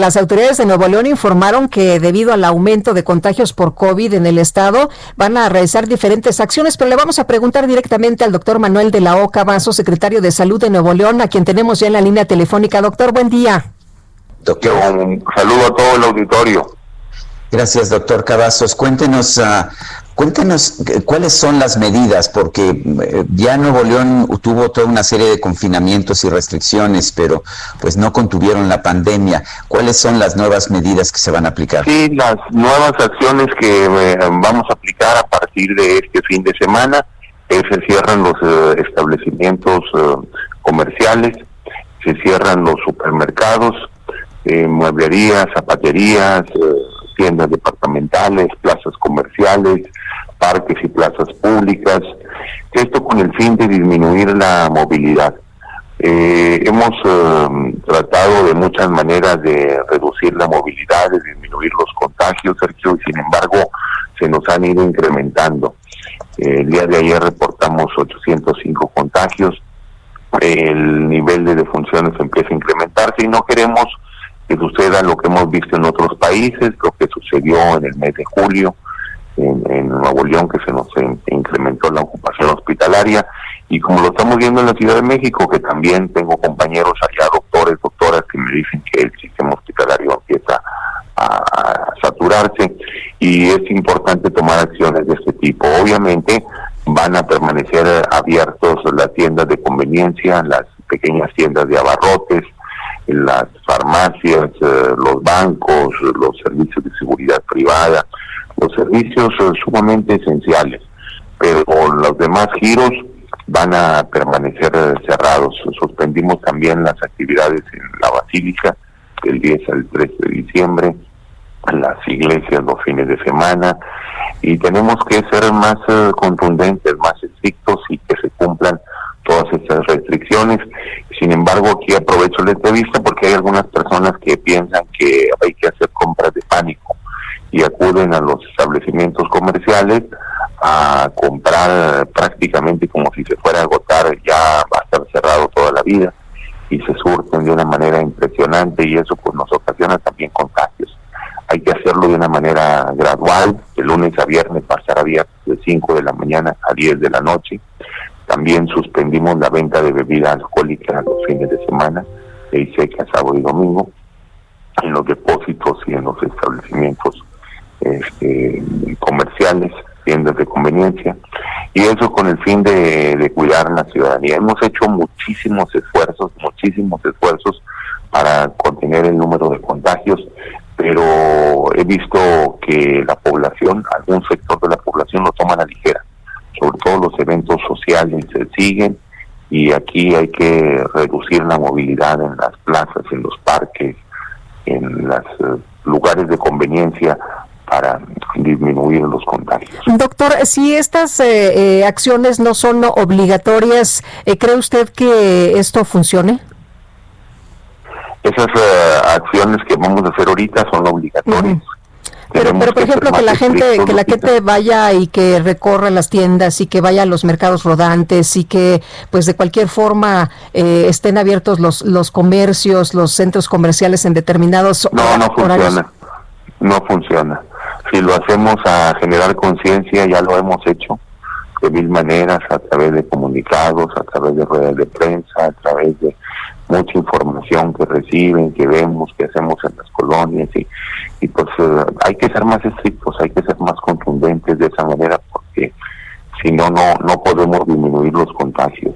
Las autoridades de Nuevo León informaron que debido al aumento de contagios por COVID en el estado van a realizar diferentes acciones, pero le vamos a preguntar directamente al doctor Manuel de la Oca Vaso, secretario de Salud de Nuevo León, a quien tenemos ya en la línea telefónica. Doctor, buen día. Doctor, un saludo a todo el auditorio. Gracias, doctor Cavazos. Cuéntenos, uh, cuéntenos eh, cuáles son las medidas, porque eh, ya Nuevo León tuvo toda una serie de confinamientos y restricciones, pero pues no contuvieron la pandemia. ¿Cuáles son las nuevas medidas que se van a aplicar? Sí, las nuevas acciones que eh, vamos a aplicar a partir de este fin de semana es se cierran los establecimientos comerciales, se cierran los supermercados, mueblerías, zapaterías, tiendas departamentales, plazas comerciales, parques y plazas públicas, esto con el fin de disminuir la movilidad. Eh, hemos eh, tratado de muchas maneras de reducir la movilidad, de disminuir los contagios, Sergio, y sin embargo se nos han ido incrementando. Eh, el día de ayer reportamos 805 contagios, el nivel de defunciones empieza a incrementarse y no queremos que suceda lo que hemos visto en otros países, lo que sucedió en el mes de julio en, Nuevo León, que se nos incrementó la ocupación hospitalaria, y como lo estamos viendo en la Ciudad de México, que también tengo compañeros allá, doctores, doctoras, que me dicen que el sistema hospitalario empieza a saturarse, y es importante tomar acciones de este tipo. Obviamente van a permanecer abiertos las tiendas de conveniencia, las pequeñas tiendas de abarrotes, las farmacias, eh, los bancos, los servicios de seguridad privada, los servicios eh, sumamente esenciales, pero los demás giros van a permanecer eh, cerrados. Suspendimos también las actividades en la Basílica del 10 al 13 de diciembre, las iglesias los fines de semana, y tenemos que ser más contundentes, más estrictos y que se cumplan todas estas restricciones. Sin embargo, aquí aprovecho la entrevista porque hay algunas personas que piensan que hay que hacer compras de pánico y acuden a los establecimientos comerciales a comprar prácticamente como si se fuera a agotar, ya va a estar cerrado toda la vida y se surten de una manera impresionante y eso pues nos ocasiona también contagios. Hay que hacerlo de una manera gradual, de lunes a viernes pasar a días de 5 de la mañana a 10 de la noche, también suspendimos la venta de bebida alcohólica los fines de semana, de seca, sábado y domingo, en los depósitos y en los establecimientos este, comerciales, tiendas de conveniencia, y eso con el fin de, de cuidar la ciudadanía. Hemos hecho muchísimos esfuerzos, muchísimos esfuerzos para contener el número de contagios, pero he visto que la población, algún sector de la población lo toma a la ligera sobre todo los eventos sociales se siguen y aquí hay que reducir la movilidad en las plazas, en los parques, en los eh, lugares de conveniencia para disminuir los contagios. Doctor, si estas eh, eh, acciones no son obligatorias, ¿cree usted que esto funcione? Esas acciones que vamos a hacer ahorita son obligatorias. Pero, pero por ejemplo, que la gente que la gente vaya y que recorra las tiendas y que vaya a los mercados rodantes y que pues de cualquier forma eh, estén abiertos los los comercios, los centros comerciales en determinados No, no funciona. No funciona. Si lo hacemos a generar conciencia, ya lo hemos hecho de mil maneras, a través de comunicados, a través de ruedas de prensa, a través de mucha información que reciben, que vemos, que hacemos en las colonias y, y pues eh, hay que ser más estrictos, hay que ser más contundentes de esa manera porque si no, no, no podemos disminuir los contagios.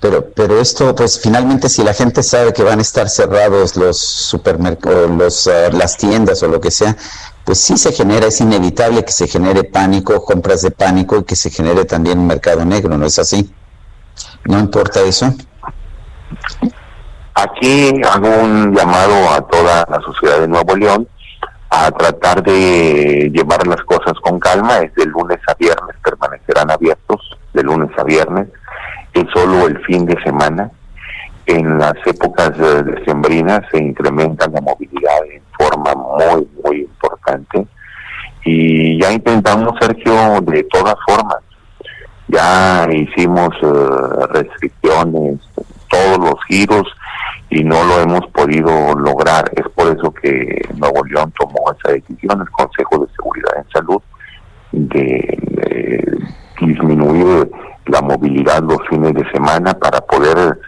Pero, pero esto, pues finalmente si la gente sabe que van a estar cerrados los supermercados, los, eh, las tiendas o lo que sea, pues sí se genera, es inevitable que se genere pánico, compras de pánico y que se genere también un mercado negro, ¿no es así? ¿No importa eso? Aquí hago un llamado a toda la sociedad de Nuevo León a tratar de llevar las cosas con calma. Es de lunes a viernes, permanecerán abiertos de lunes a viernes. Es solo el fin de semana. En las épocas decembrinas se incrementa la movilidad en forma muy, muy importante. Y ya intentamos, Sergio, de todas formas. Ya hicimos eh, restricciones, todos los giros y no lo hemos podido lograr. Es por eso que Nuevo León tomó esa decisión, el Consejo de Seguridad en Salud, de, disminuir la movilidad los fines de semana para poder,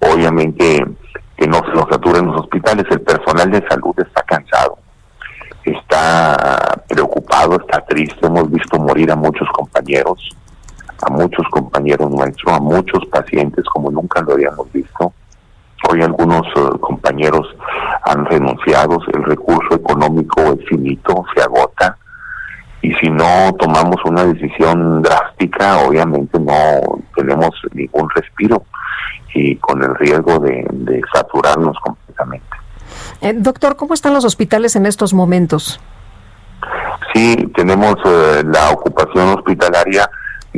obviamente, que no se nos saturen los hospitales. El personal de salud está cansado, está preocupado, está triste. Hemos visto morir a muchos compañeros, muchos compañeros nuestros, a muchos pacientes como nunca lo habíamos visto Hoy algunos eh, compañeros han renunciado, el recurso económico es finito, se agota, y si no tomamos una decisión drástica, obviamente no tenemos ningún respiro y con el riesgo de, saturarnos completamente. Eh, doctor, ¿cómo están los hospitales en estos momentos? Sí, tenemos eh, la ocupación hospitalaria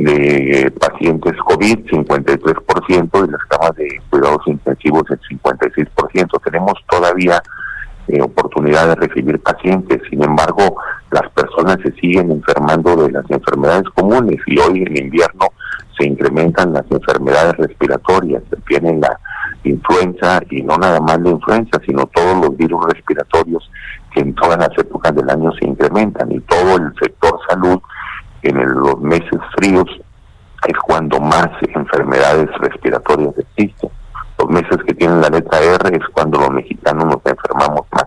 de pacientes COVID, 53%, y las camas de cuidados intensivos, el 56%. Tenemos todavía eh, oportunidad de recibir pacientes, sin embargo, las personas se siguen enfermando de las enfermedades comunes y hoy en invierno se incrementan las enfermedades respiratorias, viene la influenza y no nada más la influenza, sino todos los virus respiratorios que en todas las épocas del año se incrementan y todo el sector salud en los meses fríos es cuando más enfermedades respiratorias existen. Los meses que tienen la letra R es cuando los mexicanos nos enfermamos más.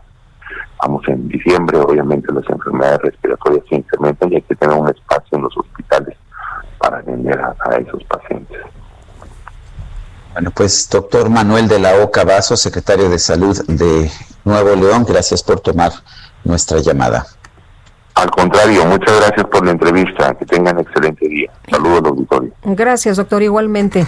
Vamos en diciembre, obviamente las enfermedades respiratorias se incrementan y hay que tener un espacio en los hospitales para atender a, esos pacientes. Bueno, pues doctor Manuel de la Oca Vaso, secretario de Salud de Nuevo León, gracias por tomar nuestra llamada. Al contrario, muchas gracias por la entrevista. Que tengan excelente día. Saludos, auditorio. Gracias, doctor, igualmente.